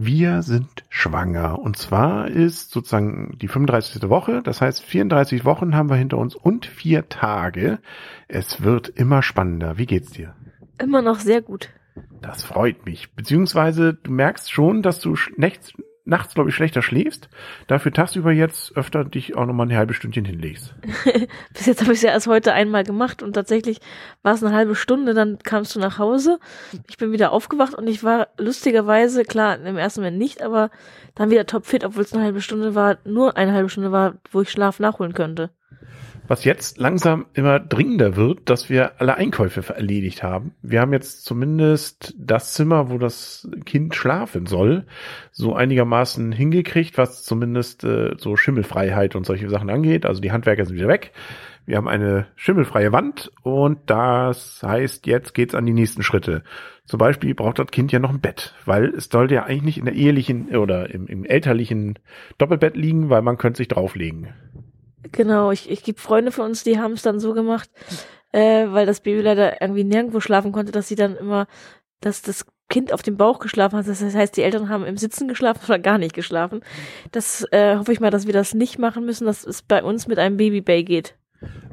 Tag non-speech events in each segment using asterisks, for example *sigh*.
Wir sind schwanger. Und zwar ist sozusagen die 35. Woche. Das heißt, 34 Wochen haben wir hinter uns und vier Tage. Es wird immer spannender. Wie geht's dir? Immer noch sehr gut. Das freut mich. Beziehungsweise du merkst schon, dass du nachts, nachts glaube ich, schlechter schläfst. Dafür tagsüber jetzt öfter dich auch nochmal ein halbes Stündchen hinlegst. *laughs* Bis jetzt habe ich es ja erst heute einmal gemacht und tatsächlich war es eine halbe Stunde, dann kamst du nach Hause. Ich bin wieder aufgewacht und ich war lustigerweise, klar, im ersten Moment nicht, aber dann wieder topfit, obwohl es eine halbe Stunde war, nur eine halbe Stunde war, wo ich Schlaf nachholen könnte was jetzt langsam immer dringender wird, dass wir alle Einkäufe erledigt haben. Wir haben jetzt zumindest das Zimmer, wo das Kind schlafen soll, so einigermaßen hingekriegt, was zumindest äh, so Schimmelfreiheit und solche Sachen angeht. Also die Handwerker sind wieder weg. Wir haben eine schimmelfreie Wand und das heißt, jetzt geht's an die nächsten Schritte. Zum Beispiel braucht das Kind ja noch ein Bett, weil es sollte ja eigentlich nicht in der ehelichen oder im, im elterlichen Doppelbett liegen, weil man könnte sich drauflegen. Genau, ich, ich gibt Freunde von uns, die haben es dann so gemacht, äh, weil das Baby leider irgendwie nirgendwo schlafen konnte, dass sie dann immer, dass das Kind auf dem Bauch geschlafen hat. Das heißt, die Eltern haben im Sitzen geschlafen oder gar nicht geschlafen. Das äh, hoffe ich mal, dass wir das nicht machen müssen, dass es bei uns mit einem Babybay geht.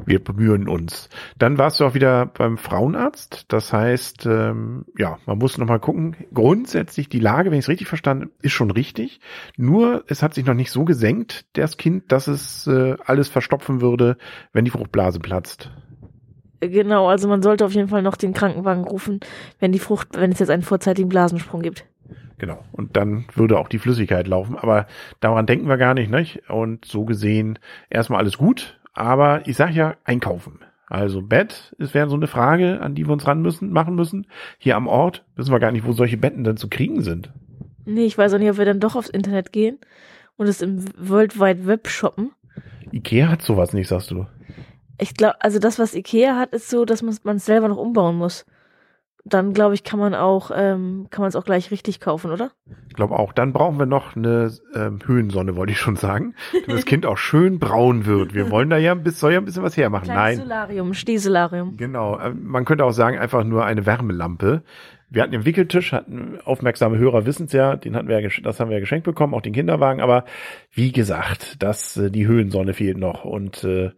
Wir bemühen uns. Dann warst du auch wieder beim Frauenarzt. Das heißt, ähm, ja, man muss nochmal gucken. Grundsätzlich die Lage, wenn ich es richtig verstanden ist schon richtig. Nur es hat sich noch nicht so gesenkt, das Kind, dass es äh, alles verstopfen würde, wenn die Fruchtblase platzt. Genau, also man sollte auf jeden Fall noch den Krankenwagen rufen, wenn die Frucht, wenn es jetzt einen vorzeitigen Blasensprung gibt. Genau. Und dann würde auch die Flüssigkeit laufen. Aber daran denken wir gar nicht, nicht? Und so gesehen erstmal alles gut. Aber ich sage ja, einkaufen. Also Bett ist wäre so eine Frage, an die wir uns ran müssen, machen müssen. Hier am Ort wissen wir gar nicht, wo solche Betten denn zu kriegen sind. Nee, ich weiß auch nicht, ob wir dann doch aufs Internet gehen und es im World Wide Web shoppen. Ikea hat sowas nicht, sagst du. Ich glaube, also das, was Ikea hat, ist so, dass man es selber noch umbauen muss dann glaube ich, kann man auch, ähm, kann man es auch gleich richtig kaufen, oder? Ich glaube auch. Dann brauchen wir noch eine ähm, Höhensonne, wollte ich schon sagen, damit das Kind auch schön braun wird. Wir wollen da ja, bis, soll ja ein bisschen was hermachen. Kleines Nein. Solarium, Stiesolarium. Genau. Äh, man könnte auch sagen, einfach nur eine Wärmelampe. Wir hatten den Wickeltisch, hatten aufmerksame Hörer wissen es ja, den hatten wir, das haben wir ja geschenkt bekommen, auch den Kinderwagen. Aber wie gesagt, das, äh, die Höhensonne fehlt noch und äh,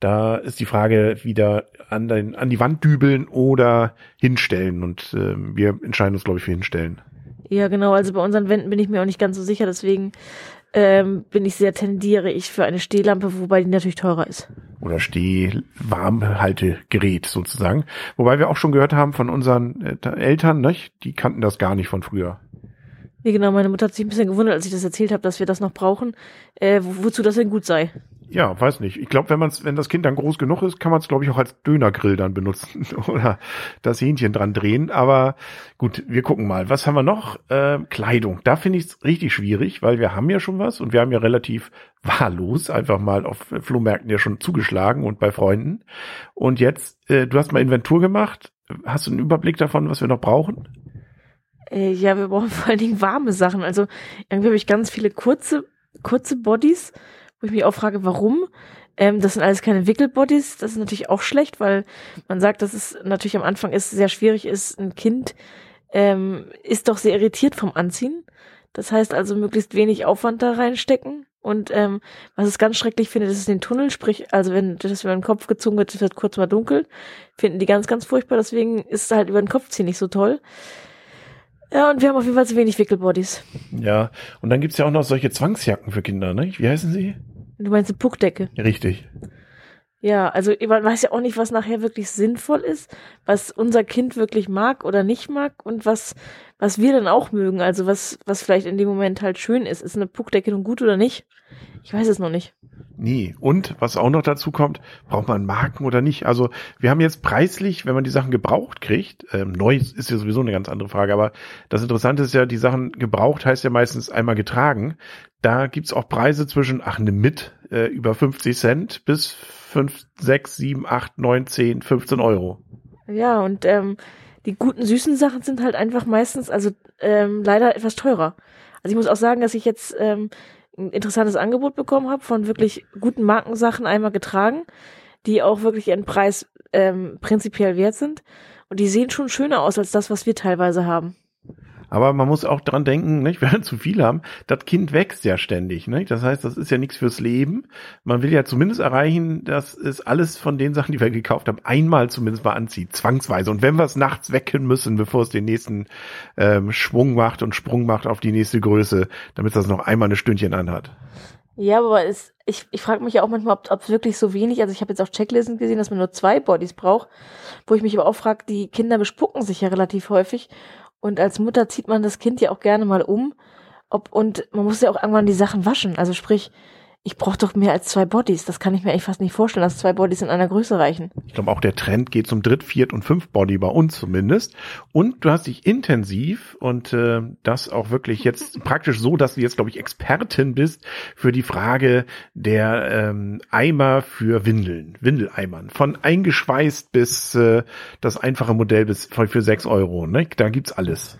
da ist die Frage wieder an, den, an die Wand dübeln oder hinstellen. Und äh, wir entscheiden uns, glaube ich, für hinstellen. Ja, genau. Also bei unseren Wänden bin ich mir auch nicht ganz so sicher. Deswegen ähm, bin ich sehr tendiere ich für eine Stehlampe, wobei die natürlich teurer ist. Oder Stehwarmhaltegerät sozusagen. Wobei wir auch schon gehört haben von unseren äh, Eltern, nicht? die kannten das gar nicht von früher. Nee, genau. Meine Mutter hat sich ein bisschen gewundert, als ich das erzählt habe, dass wir das noch brauchen, äh, wozu das denn gut sei. Ja, weiß nicht. Ich glaube, wenn man's, wenn das Kind dann groß genug ist, kann man es, glaube ich, auch als Dönergrill dann benutzen *laughs* oder das Hähnchen dran drehen. Aber gut, wir gucken mal. Was haben wir noch? Äh, Kleidung. Da finde ich es richtig schwierig, weil wir haben ja schon was und wir haben ja relativ *laughs* wahllos einfach mal auf Flohmärkten ja schon zugeschlagen und bei Freunden. Und jetzt, äh, du hast mal Inventur gemacht. Hast du einen Überblick davon, was wir noch brauchen? Äh, ja, wir brauchen *laughs* vor allen Dingen warme Sachen. Also irgendwie habe ich ganz viele kurze, kurze Bodies wo ich mich auch frage, warum. Ähm, das sind alles keine Wickelbodies. Das ist natürlich auch schlecht, weil man sagt, dass es natürlich am Anfang ist, sehr schwierig ist. Ein Kind ähm, ist doch sehr irritiert vom Anziehen. Das heißt also möglichst wenig Aufwand da reinstecken. Und ähm, was ich ganz schrecklich finde, das ist den Tunnel, sprich, also wenn das über den Kopf gezogen wird, wird kurz mal dunkel, finden die ganz, ganz furchtbar. Deswegen ist es halt über den Kopf ziehen nicht so toll. Ja, und wir haben auf jeden Fall zu wenig Wickelbodies. Ja, und dann gibt's ja auch noch solche Zwangsjacken für Kinder, ne? Wie heißen sie? Du meinst eine Puckdecke? Richtig. Ja, also man weiß ja auch nicht, was nachher wirklich sinnvoll ist, was unser Kind wirklich mag oder nicht mag und was, was wir dann auch mögen. Also was, was vielleicht in dem Moment halt schön ist. Ist eine Puckdecke gut oder nicht? Ich weiß es noch nicht. Nee. Und was auch noch dazu kommt, braucht man Marken oder nicht? Also wir haben jetzt preislich, wenn man die Sachen gebraucht kriegt, ähm, neu ist ja sowieso eine ganz andere Frage, aber das Interessante ist ja, die Sachen gebraucht heißt ja meistens einmal getragen. Da gibt's auch Preise zwischen, ach, ne mit, äh, über 50 Cent bis 5, 6, 7, 8, 9, 10, 15 Euro. Ja, und ähm, die guten, süßen Sachen sind halt einfach meistens, also ähm, leider etwas teurer. Also ich muss auch sagen, dass ich jetzt ähm, ein interessantes Angebot bekommen habe von wirklich guten Markensachen einmal getragen, die auch wirklich ihren Preis ähm, prinzipiell wert sind. Und die sehen schon schöner aus als das, was wir teilweise haben. Aber man muss auch dran denken, nicht, *laughs* wenn wir zu viel haben, das Kind wächst ja ständig. Nicht? Das heißt, das ist ja nichts fürs Leben. Man will ja zumindest erreichen, dass es alles von den Sachen, die wir gekauft haben, einmal zumindest mal anzieht, zwangsweise. Und wenn wir es nachts wecken müssen, bevor es den nächsten ähm, Schwung macht und Sprung macht auf die nächste Größe, damit das noch einmal eine Stündchen anhat. Ja, aber es, ich, ich frage mich ja auch manchmal, ob es wirklich so wenig, also ich habe jetzt auch Checklisten gesehen, dass man nur zwei Bodies braucht, wo ich mich aber auch frage, die Kinder bespucken sich ja relativ häufig und als Mutter zieht man das Kind ja auch gerne mal um. Ob, und man muss ja auch irgendwann die Sachen waschen. Also sprich, ich brauche doch mehr als zwei Bodies. Das kann ich mir eigentlich fast nicht vorstellen, dass zwei Bodies in einer Größe reichen. Ich glaube auch der Trend geht zum Dritt-, Viert- und Fünf-Body bei uns zumindest. Und du hast dich intensiv und äh, das auch wirklich jetzt *laughs* praktisch so, dass du jetzt, glaube ich, Expertin bist für die Frage der ähm, Eimer für Windeln, Windeleimern. Von eingeschweißt bis äh, das einfache Modell bis für sechs Euro. Ne? Da gibt's alles.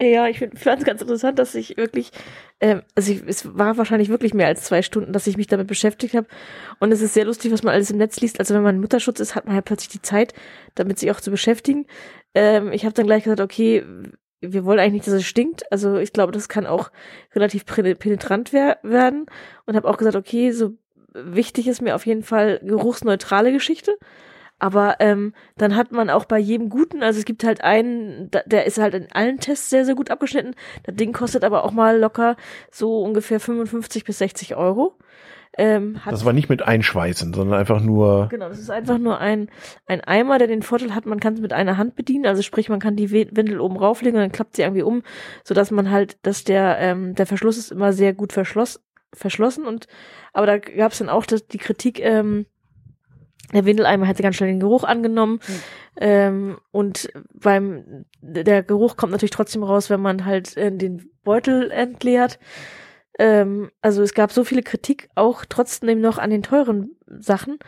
Ja, ich fand es ganz interessant, dass ich wirklich, ähm, also ich, es war wahrscheinlich wirklich mehr als zwei Stunden, dass ich mich damit beschäftigt habe. Und es ist sehr lustig, was man alles im Netz liest. Also wenn man Mutterschutz ist, hat man halt plötzlich die Zeit, damit sich auch zu beschäftigen. Ähm, ich habe dann gleich gesagt, okay, wir wollen eigentlich nicht, dass es stinkt. Also ich glaube, das kann auch relativ penetrant wer werden. Und habe auch gesagt, okay, so wichtig ist mir auf jeden Fall geruchsneutrale Geschichte. Aber ähm, dann hat man auch bei jedem guten, also es gibt halt einen, der ist halt in allen Tests sehr, sehr gut abgeschnitten. Das Ding kostet aber auch mal locker so ungefähr 55 bis 60 Euro. Ähm, das war nicht mit Einschweißen, sondern einfach nur. Genau, das ist einfach nur ein, ein Eimer, der den Vorteil hat, man kann es mit einer Hand bedienen. Also sprich, man kann die Windel oben rauflegen und dann klappt sie irgendwie um, so dass man halt, dass der, ähm, der Verschluss ist immer sehr gut verschloss, verschlossen und aber da gab es dann auch das, die Kritik, ähm, der Windeleimer hat ganz schnell den Geruch angenommen. Mhm. Ähm, und beim der Geruch kommt natürlich trotzdem raus, wenn man halt äh, den Beutel entleert. Ähm, also es gab so viele Kritik, auch trotzdem noch an den teuren Sachen,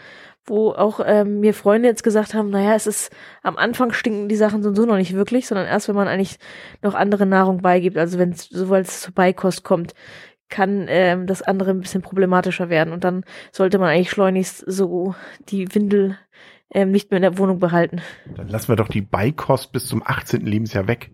wo auch ähm, mir Freunde jetzt gesagt haben, naja, es ist am Anfang stinken die Sachen so noch nicht wirklich, sondern erst wenn man eigentlich noch andere Nahrung beigibt, also wenn es sobald es zur Beikost kommt, kann ähm, das andere ein bisschen problematischer werden. Und dann sollte man eigentlich schleunigst so die Windel ähm, nicht mehr in der Wohnung behalten. Dann lassen wir doch die Beikost bis zum 18. Lebensjahr weg.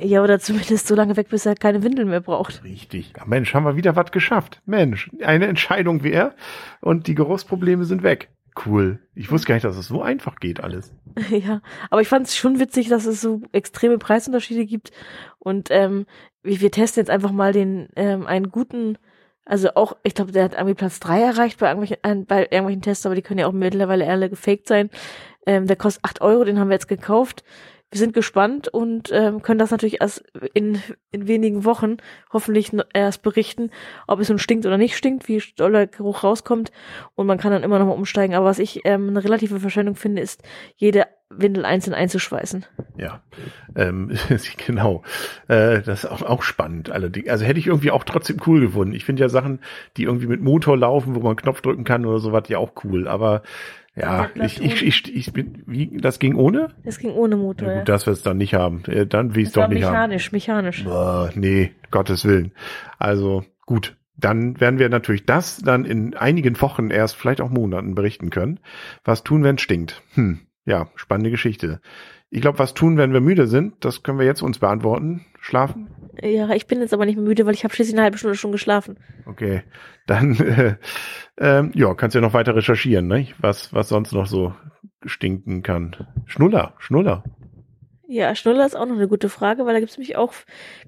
Ja, oder zumindest so lange weg, bis er keine Windeln mehr braucht. Richtig. Ja, Mensch, haben wir wieder was geschafft. Mensch, eine Entscheidung wäre und die Geruchsprobleme sind weg. Cool. Ich wusste gar nicht, dass es so einfach geht alles. *laughs* Ja, aber ich fand es schon witzig, dass es so extreme Preisunterschiede gibt. Und ähm, wir testen jetzt einfach mal den ähm, einen guten, also auch, ich glaube, der hat irgendwie Platz drei erreicht bei irgendwelchen, bei irgendwelchen Tests, aber die können ja auch mittlerweile alle gefaked sein. Ähm, der kostet acht Euro, den haben wir jetzt gekauft wir sind gespannt und ähm, können das natürlich erst in, in wenigen Wochen hoffentlich erst berichten, ob es nun stinkt oder nicht stinkt, wie doll der Geruch rauskommt und man kann dann immer noch mal umsteigen. Aber was ich ähm, eine relative Verschwendung finde, ist, jede Windel einzeln einzuschweißen. Ja, ähm, *laughs* genau. Äh, das ist auch, auch spannend. Allerdings. Also hätte ich irgendwie auch trotzdem cool gefunden. Ich finde ja Sachen, die irgendwie mit Motor laufen, wo man Knopf drücken kann oder sowas, ja auch cool. Aber ja, ich, ich, ich, ich bin, wie, das ging ohne? Das ging ohne Motor. Ja, gut, dass wir es dann nicht haben. Äh, dann will ich es doch nicht mechanisch, haben. Mechanisch, mechanisch. Nee, Gottes Willen. Also, gut. Dann werden wir natürlich das dann in einigen Wochen erst, vielleicht auch Monaten berichten können. Was tun, wenn es stinkt? Hm, ja, spannende Geschichte. Ich glaube, was tun, wenn wir müde sind, das können wir jetzt uns beantworten. Schlafen? Ja, ich bin jetzt aber nicht mehr müde, weil ich habe schließlich eine halbe Stunde schon geschlafen. Okay, *laughs* dann äh, ähm, ja, kannst ja noch weiter recherchieren, ne? Was was sonst noch so stinken kann. Schnuller, Schnuller. Ja, Schnuller ist auch noch eine gute Frage, weil da gibt's mich auch,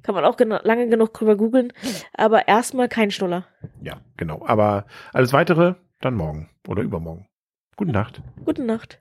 kann man auch geno lange genug drüber googeln. Aber erstmal kein Schnuller. Ja, genau. Aber alles weitere dann morgen oder übermorgen. Gute Nacht. Gute Nacht.